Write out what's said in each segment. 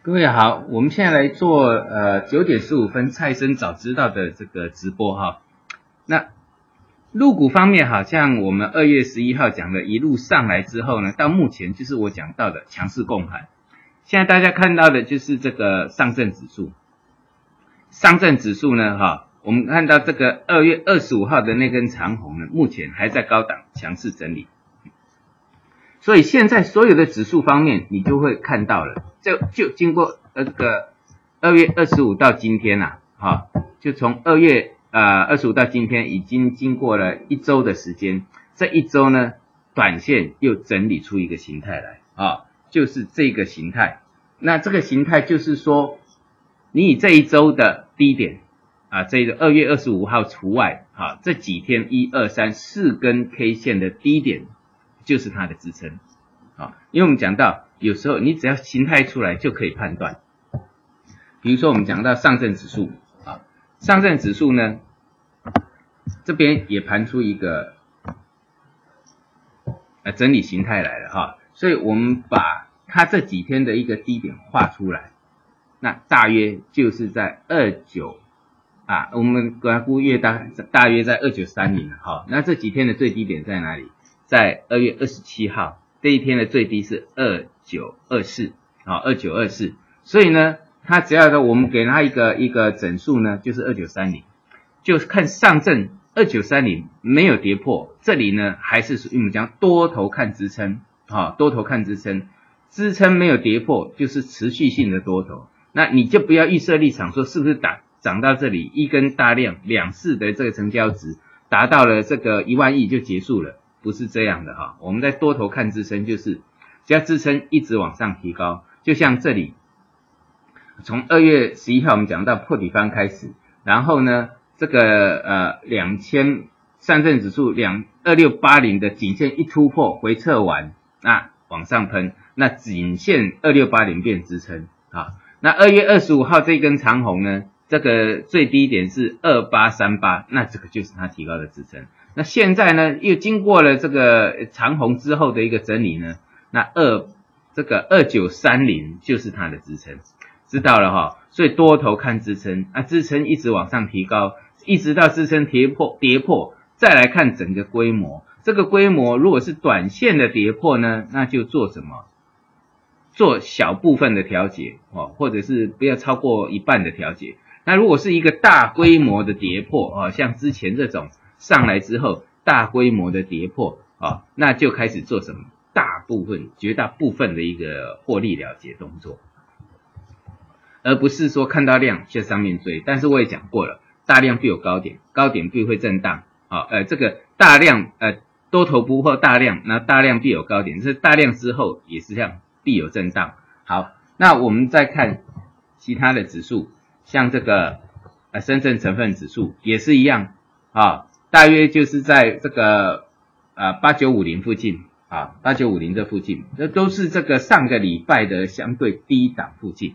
各位好，我们现在来做呃九点十五分蔡生早知道的这个直播哈。那入股方面，好像我们二月十一号讲的一路上来之后呢，到目前就是我讲到的强势共盘。现在大家看到的就是这个上证指数，上证指数呢哈，我们看到这个二月二十五号的那根长红呢，目前还在高档强势整理。所以现在所有的指数方面，你就会看到了，就就经过那个二月二十五到今天呐，哈，就从二月呃二十五到今天，已经经过了一周的时间，这一周呢，短线又整理出一个形态来啊，就是这个形态。那这个形态就是说，你以这一周的低点啊，这个二月二十五号除外，哈，这几天一二三四根 K 线的低点。就是它的支撑，啊，因为我们讲到有时候你只要形态出来就可以判断，比如说我们讲到上证指数，啊，上证指数呢这边也盘出一个呃整理形态来了哈，所以我们把它这几天的一个低点画出来，那大约就是在二九啊，我们估估月大大约在二九三零哈，那这几天的最低点在哪里？在二月二十七号这一天的最低是二九二四，啊，二九二四，所以呢，它只要呢，我们给它一个一个整数呢，就是二九三零，就是看上证二九三零没有跌破，这里呢还是属于我们讲多头看支撑，啊，多头看支撑，支撑没有跌破，就是持续性的多头，那你就不要预设立场说是不是涨涨到这里一根大量两市的这个成交值达到了这个一万亿就结束了。不是这样的哈，我们在多头看支撑，就是只要支撑一直往上提高，就像这里，从二月十一号我们讲到破底方开始，然后呢，这个呃两千上证指数两二六八零的颈线一突破回撤完，那往上喷，那颈线二六八零变支撑啊，那二月二十五号这根长红呢，这个最低点是二八三八，那这个就是它提高的支撑。那现在呢，又经过了这个长虹之后的一个整理呢，那二这个二九三零就是它的支撑，知道了哈。所以多头看支撑啊，支撑一直往上提高，一直到支撑跌破跌破，再来看整个规模。这个规模如果是短线的跌破呢，那就做什么？做小部分的调节哦，或者是不要超过一半的调节。那如果是一个大规模的跌破啊，像之前这种。上来之后，大规模的跌破啊，那就开始做什么？大部分、绝大部分的一个获利了结动作，而不是说看到量去上面追。但是我也讲过了，大量必有高点，高点必会震荡啊。呃，这个大量呃多头不破大量，那大量必有高点，是大量之后也是这样，必有震荡。好，那我们再看其他的指数，像这个呃深圳成分指数也是一样啊。大约就是在这个呃八九五零附近啊，八九五零这附近，这都是这个上个礼拜的相对低档附近。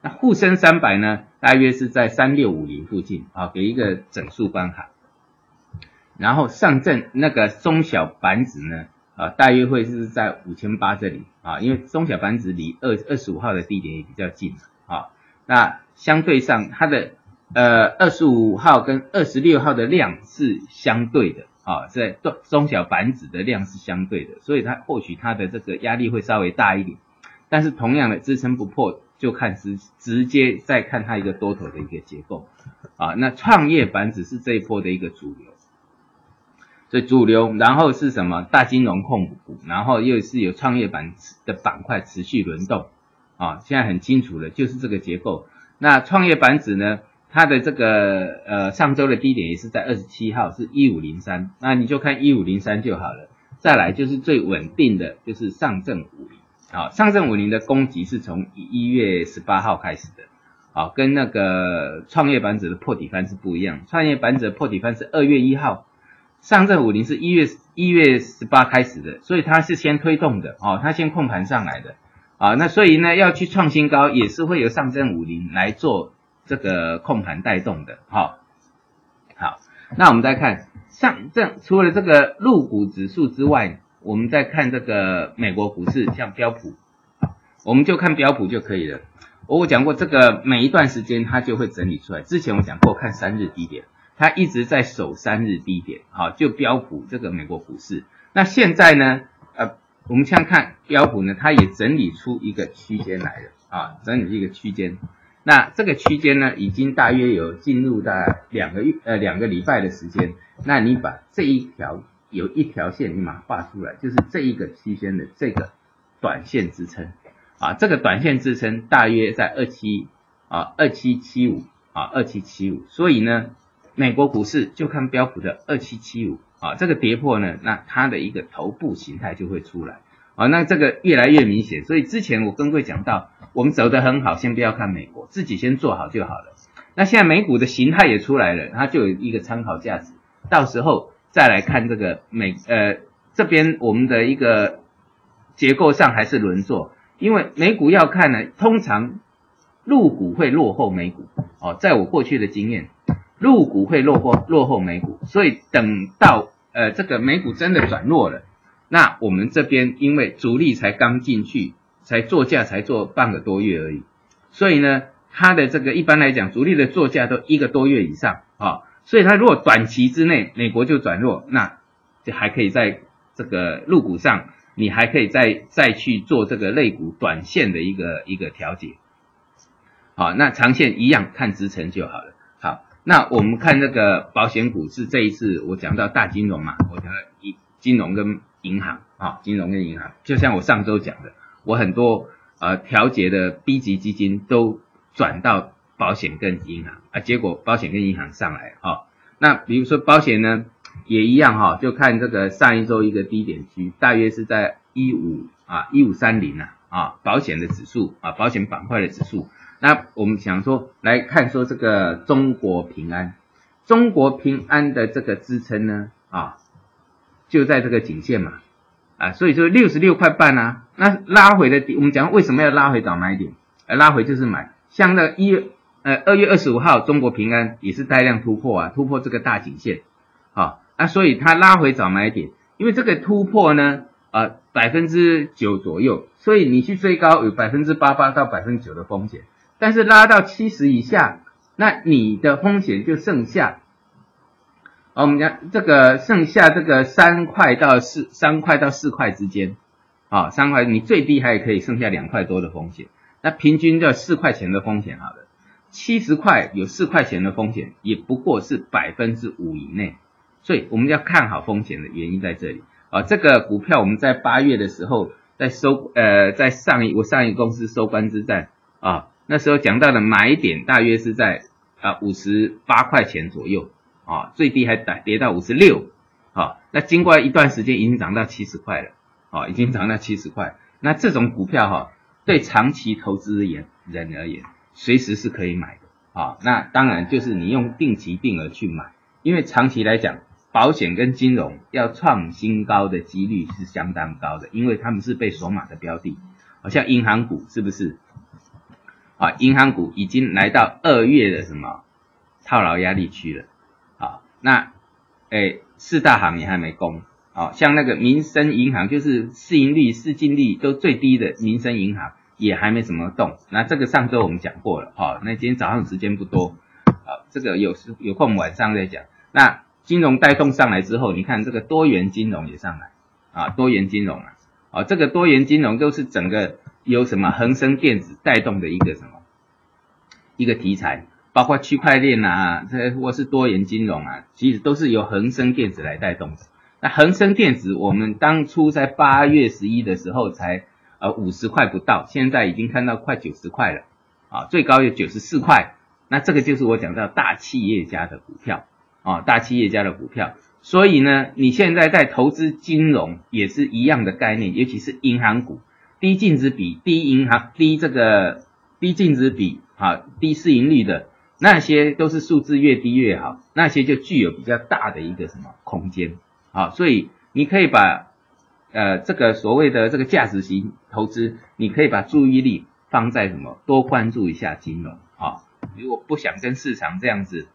那沪深三百呢，大约是在三六五零附近啊，给一个整数关卡。然后上证那个中小板指呢，啊，大约会是在五千八这里啊，因为中小板指离二二十五号的低点也比较近啊。那相对上它的。呃，二十五号跟二十六号的量是相对的啊，在中中小板指的量是相对的，所以它或许它的这个压力会稍微大一点，但是同样的支撑不破，就看直直接再看它一个多头的一个结构啊。那创业板指是这一波的一个主流，所以主流，然后是什么大金融控股，然后又是有创业板的板块持续轮动啊，现在很清楚了，就是这个结构。那创业板指呢？它的这个呃上周的低点也是在二十七号，是一五零三，那你就看一五零三就好了。再来就是最稳定的就是上证五零，好，上证五零的攻击是从一月十八号开始的，好，跟那个创业板指的破底翻是不一样，创业板指的破底翻是二月一号，上证五零是一月一月十八开始的，所以它是先推动的，哦，它先控盘上来的，啊，那所以呢要去创新高也是会由上证五零来做。这个控盘带动的，好，好，那我们再看上证，除了这个陆股指数之外，我们再看这个美国股市，像标普，我们就看标普就可以了。我讲过这个每一段时间它就会整理出来。之前我讲过看三日低点，它一直在守三日低点，好，就标普这个美国股市。那现在呢，呃，我们先看标普呢，它也整理出一个区间来了，啊，整理一个区间。那这个区间呢，已经大约有进入到两个月，呃，两个礼拜的时间。那你把这一条有一条线，你把它画出来，就是这一个区间的这个短线支撑。啊，这个短线支撑大约在二七啊二七七五啊二七七五，所以呢，美国股市就看标普的二七七五啊，这个跌破呢，那它的一个头部形态就会出来啊，那这个越来越明显，所以之前我跟各位讲到，我们走得很好，先不要看美国，自己先做好就好了。那现在美股的形态也出来了，它就有一个参考价值，到时候再来看这个美呃这边我们的一个结构上还是轮做。因为美股要看呢，通常入股会落后美股哦，在我过去的经验，入股会落后落后美股，所以等到呃这个美股真的转弱了，那我们这边因为主力才刚进去，才做价才做半个多月而已，所以呢，它的这个一般来讲，主力的做价都一个多月以上啊，所以它如果短期之内美国就转弱，那就还可以在这个入股上。你还可以再再去做这个类股短线的一个一个调节，好，那长线一样看支撑就好了。好，那我们看那个保险股是这一次我讲到大金融嘛，我讲到金融跟银行啊，金融跟银行，就像我上周讲的，我很多呃调节的 B 级基金都转到保险跟银行啊，结果保险跟银行上来啊，那比如说保险呢？也一样哈，就看这个上一周一个低点区，大约是在一五啊一五三零啊啊保险的指数啊保险板块的指数。那我们想说来看说这个中国平安，中国平安的这个支撑呢啊就在这个颈线嘛。啊，所以说六十六块半啊，那拉回的我们讲为什么要拉回找买点？呃拉回就是买，像那一呃二月二十五号中国平安也是带量突破啊，突破这个大颈线。好，那所以它拉回早买点，因为这个突破呢，呃，百分之九左右，所以你去追高有百分之八八到百分之九的风险，但是拉到七十以下，那你的风险就剩下，我们讲这个剩下这个三块到四三块到四块之间，啊，三块你最低还可以剩下两块多的风险，那平均就四块钱的风险，好了，七十块有四块钱的风险，也不过是百分之五以内。所以我们要看好风险的原因在这里。啊，这个股票我们在八月的时候在收呃在上一我上一公司收官之战啊，那时候讲到的买点大约是在啊五十八块钱左右。啊，最低还跌跌到五十六啊，那经过一段时间已经涨到七十块了啊，已经涨到七十块，那这种股票哈对长期投资人人而言随时是可以买的啊，那当然就是你用定期定额去买，因为长期来讲。保险跟金融要创新高的几率是相当高的，因为他们是被锁码的标的，好像银行股是不是？啊，银行股已经来到二月的什么套牢压力区了，那哎四大行也还没攻，啊，像那个民生银行就是市盈率、市净率都最低的民生银行也还没怎么动，那这个上周我们讲过了，哈，那今天早上时间不多，啊，这个有时有空晚上再讲，那。金融带动上来之后，你看这个多元金融也上来啊，多元金融啊，啊，这个多元金融都是整个由什么恒生电子带动的一个什么一个题材，包括区块链啊，这或是多元金融啊，其实都是由恒生电子来带动的。那恒生电子，我们当初在八月十一的时候才呃五十块不到，现在已经看到快九十块了啊，最高有九十四块。那这个就是我讲到大企业家的股票。啊，大企业家的股票，所以呢，你现在在投资金融也是一样的概念，尤其是银行股，低净值比、低银行、低这个低净值比啊、低市盈率的那些，都是数字越低越好，那些就具有比较大的一个什么空间啊，所以你可以把呃这个所谓的这个价值型投资，你可以把注意力放在什么，多关注一下金融啊，如果不想跟市场这样子。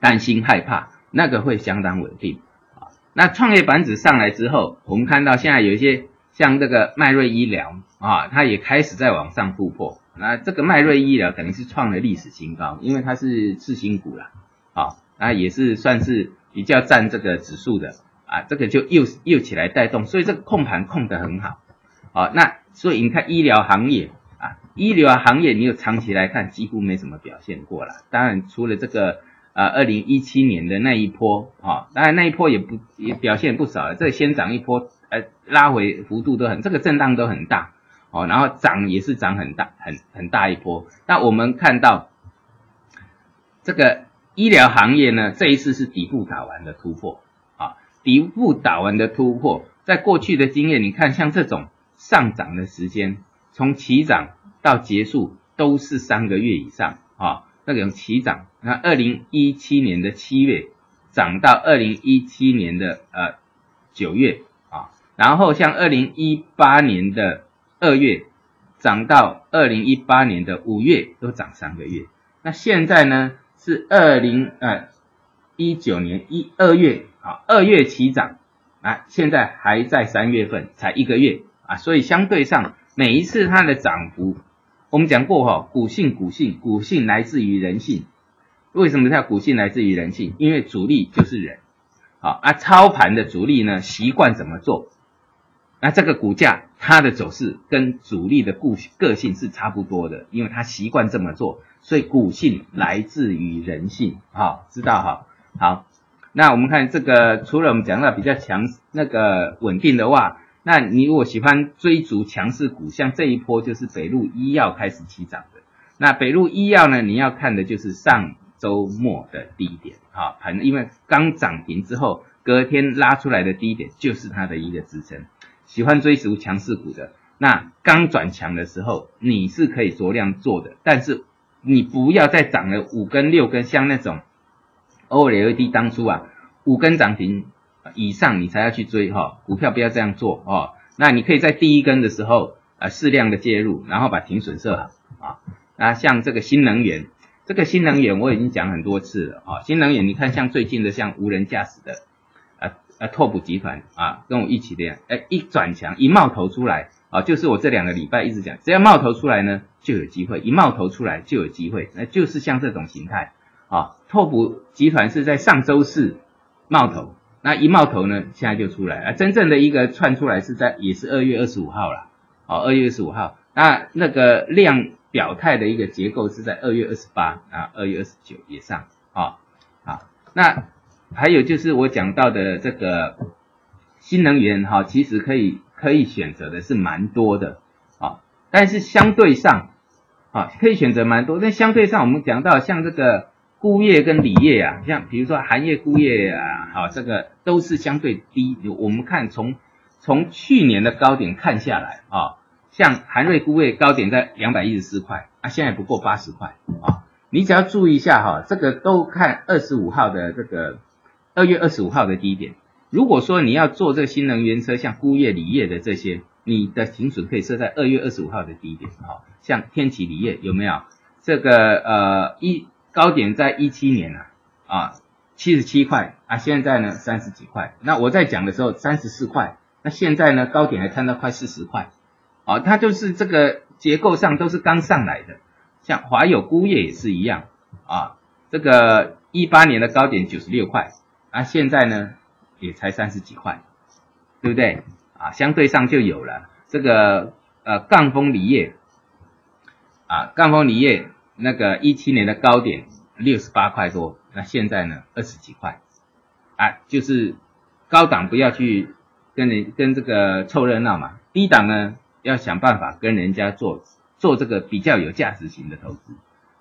担心害怕，那个会相当稳定啊。那创业板指上来之后，我们看到现在有一些像这个迈瑞医疗啊，它也开始在往上突破那这个迈瑞医疗等于是创了历史新高，因为它是次新股了，啊，那也是算是比较占这个指数的啊，这个就又又起来带动，所以这个控盘控得很好，好，那所以你看医疗行业啊，医疗行业你有长期来看几乎没什么表现过了，当然除了这个呃二零一七年的那一波啊，当然那一波也不也表现不少了，这先涨一波，呃拉回幅度都很，这个震荡都很大。哦，然后涨也是涨很大，很很大一波。那我们看到这个医疗行业呢，这一次是底部打完的突破啊，底部打完的突破，在过去的经验，你看像这种上涨的时间，从起涨到结束都是三个月以上啊，那种起涨，那二零一七年的七月涨到二零一七年的呃九月啊，然后像二零一八年的。二月涨到二零一八年的五月都涨三个月，那现在呢是二零呃一九年一二月啊二月起涨啊，现在还在三月份才一个月啊，所以相对上每一次它的涨幅，我们讲过哈，股性股性股性来自于人性，为什么叫股性来自于人性？因为主力就是人，好啊操盘的主力呢习惯怎么做？那这个股价它的走势跟主力的固个性是差不多的，因为它习惯这么做，所以股性来自于人性，好，知道哈？好，那我们看这个，除了我们讲到比较强那个稳定的话，那你如果喜欢追逐强势股，像这一波就是北路医药开始起涨的，那北路医药呢，你要看的就是上周末的低点，啊，盘因为刚涨停之后，隔天拉出来的低点就是它的一个支撑。喜欢追逐强势股的，那刚转强的时候，你是可以酌量做的，但是你不要再涨了五根六根，像那种 OLED 当初啊，五根涨停以上你才要去追哈，股票不要这样做哦。那你可以在第一根的时候啊适量的介入，然后把停损设好啊。那像这个新能源，这个新能源我已经讲很多次了啊，新能源你看像最近的像无人驾驶的。呃，拓普集团啊，跟我一起的，哎，一转强，一冒头出来啊，就是我这两个礼拜一直讲，只要冒头出来呢，就有机会，一冒头出来就有机会，那就是像这种形态啊。拓普集团是在上周四冒头，那一冒头呢，现在就出来，啊，真正的一个窜出来是在也是二月二十五号了，哦，二月二十五号，那那个量表态的一个结构是在二月二十八啊，二月二十九也上啊，啊，那。还有就是我讲到的这个新能源哈，其实可以可以选择的是蛮多的啊，但是相对上啊可以选择蛮多，但相对上我们讲到像这个钴业跟锂业啊，像比如说寒业钴业啊，好这个都是相对低。我们看从从去年的高点看下来啊，像寒瑞钴业高点在两百一十四块啊，现在不过八十块啊，你只要注意一下哈，这个都看二十五号的这个。二月二十五号的低点，如果说你要做这个新能源车，像钴业、锂业的这些，你的停损可以设在二月二十五号的低点，好，像天齐锂业有没有？这个呃一高点在一七年啊，啊七十七块。啊，现在呢三十几块，那我在讲的时候三十四块，那现在呢高点还看到快四十块，啊，它就是这个结构上都是刚上来的，像华友钴业也是一样。啊，这个一八年的高点九十六块。啊，现在呢也才三十几块，对不对？啊，相对上就有了这个呃赣锋锂业，啊赣锋锂业那个一七年的高点六十八块多，那现在呢二十几块，啊就是高档不要去跟人跟这个凑热闹嘛，低档呢要想办法跟人家做做这个比较有价值型的投资，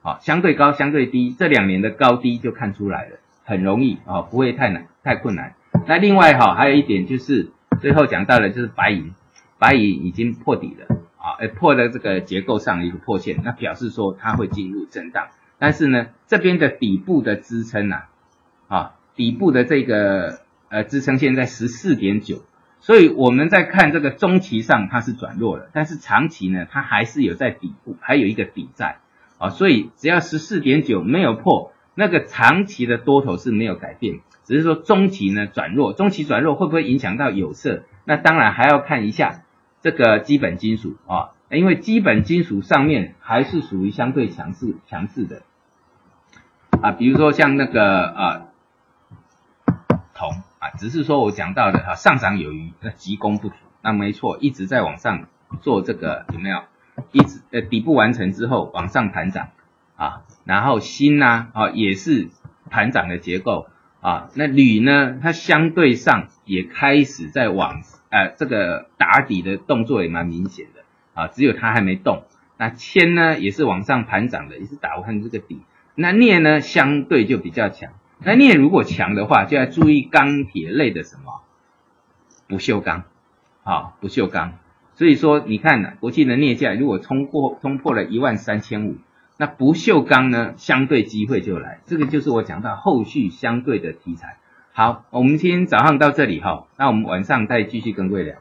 好，相对高相对低，这两年的高低就看出来了。很容易啊，不会太难太困难。那另外哈，还有一点就是最后讲到的，就是白银，白银已经破底了啊，呃破了这个结构上一个破线，那表示说它会进入震荡。但是呢，这边的底部的支撑呐，啊底部的这个呃支撑线在十四点九，所以我们在看这个中期上它是转弱了，但是长期呢它还是有在底部，还有一个底在啊，所以只要十四点九没有破。那个长期的多头是没有改变，只是说中期呢转弱，中期转弱会不会影响到有色？那当然还要看一下这个基本金属啊，因为基本金属上面还是属于相对强势强势的啊，比如说像那个啊铜啊，只是说我讲到的哈上涨有余，那急攻不足，那没错，一直在往上做这个有没有？一直呃底部完成之后往上盘涨啊，然后锌呢啊也是盘涨的结构啊，那铝呢它相对上也开始在往呃这个打底的动作也蛮明显的啊，只有它还没动。那铅呢也是往上盘涨的，也是打完这个底。那镍呢相对就比较强，那镍如果强的话，就要注意钢铁类的什么不锈钢啊不锈钢。所以说，你看呢国际的镍价如果冲破冲破了一万三千五，那不锈钢呢，相对机会就来。这个就是我讲到后续相对的题材。好，我们今天早上到这里哈，那我们晚上再继续跟各位聊。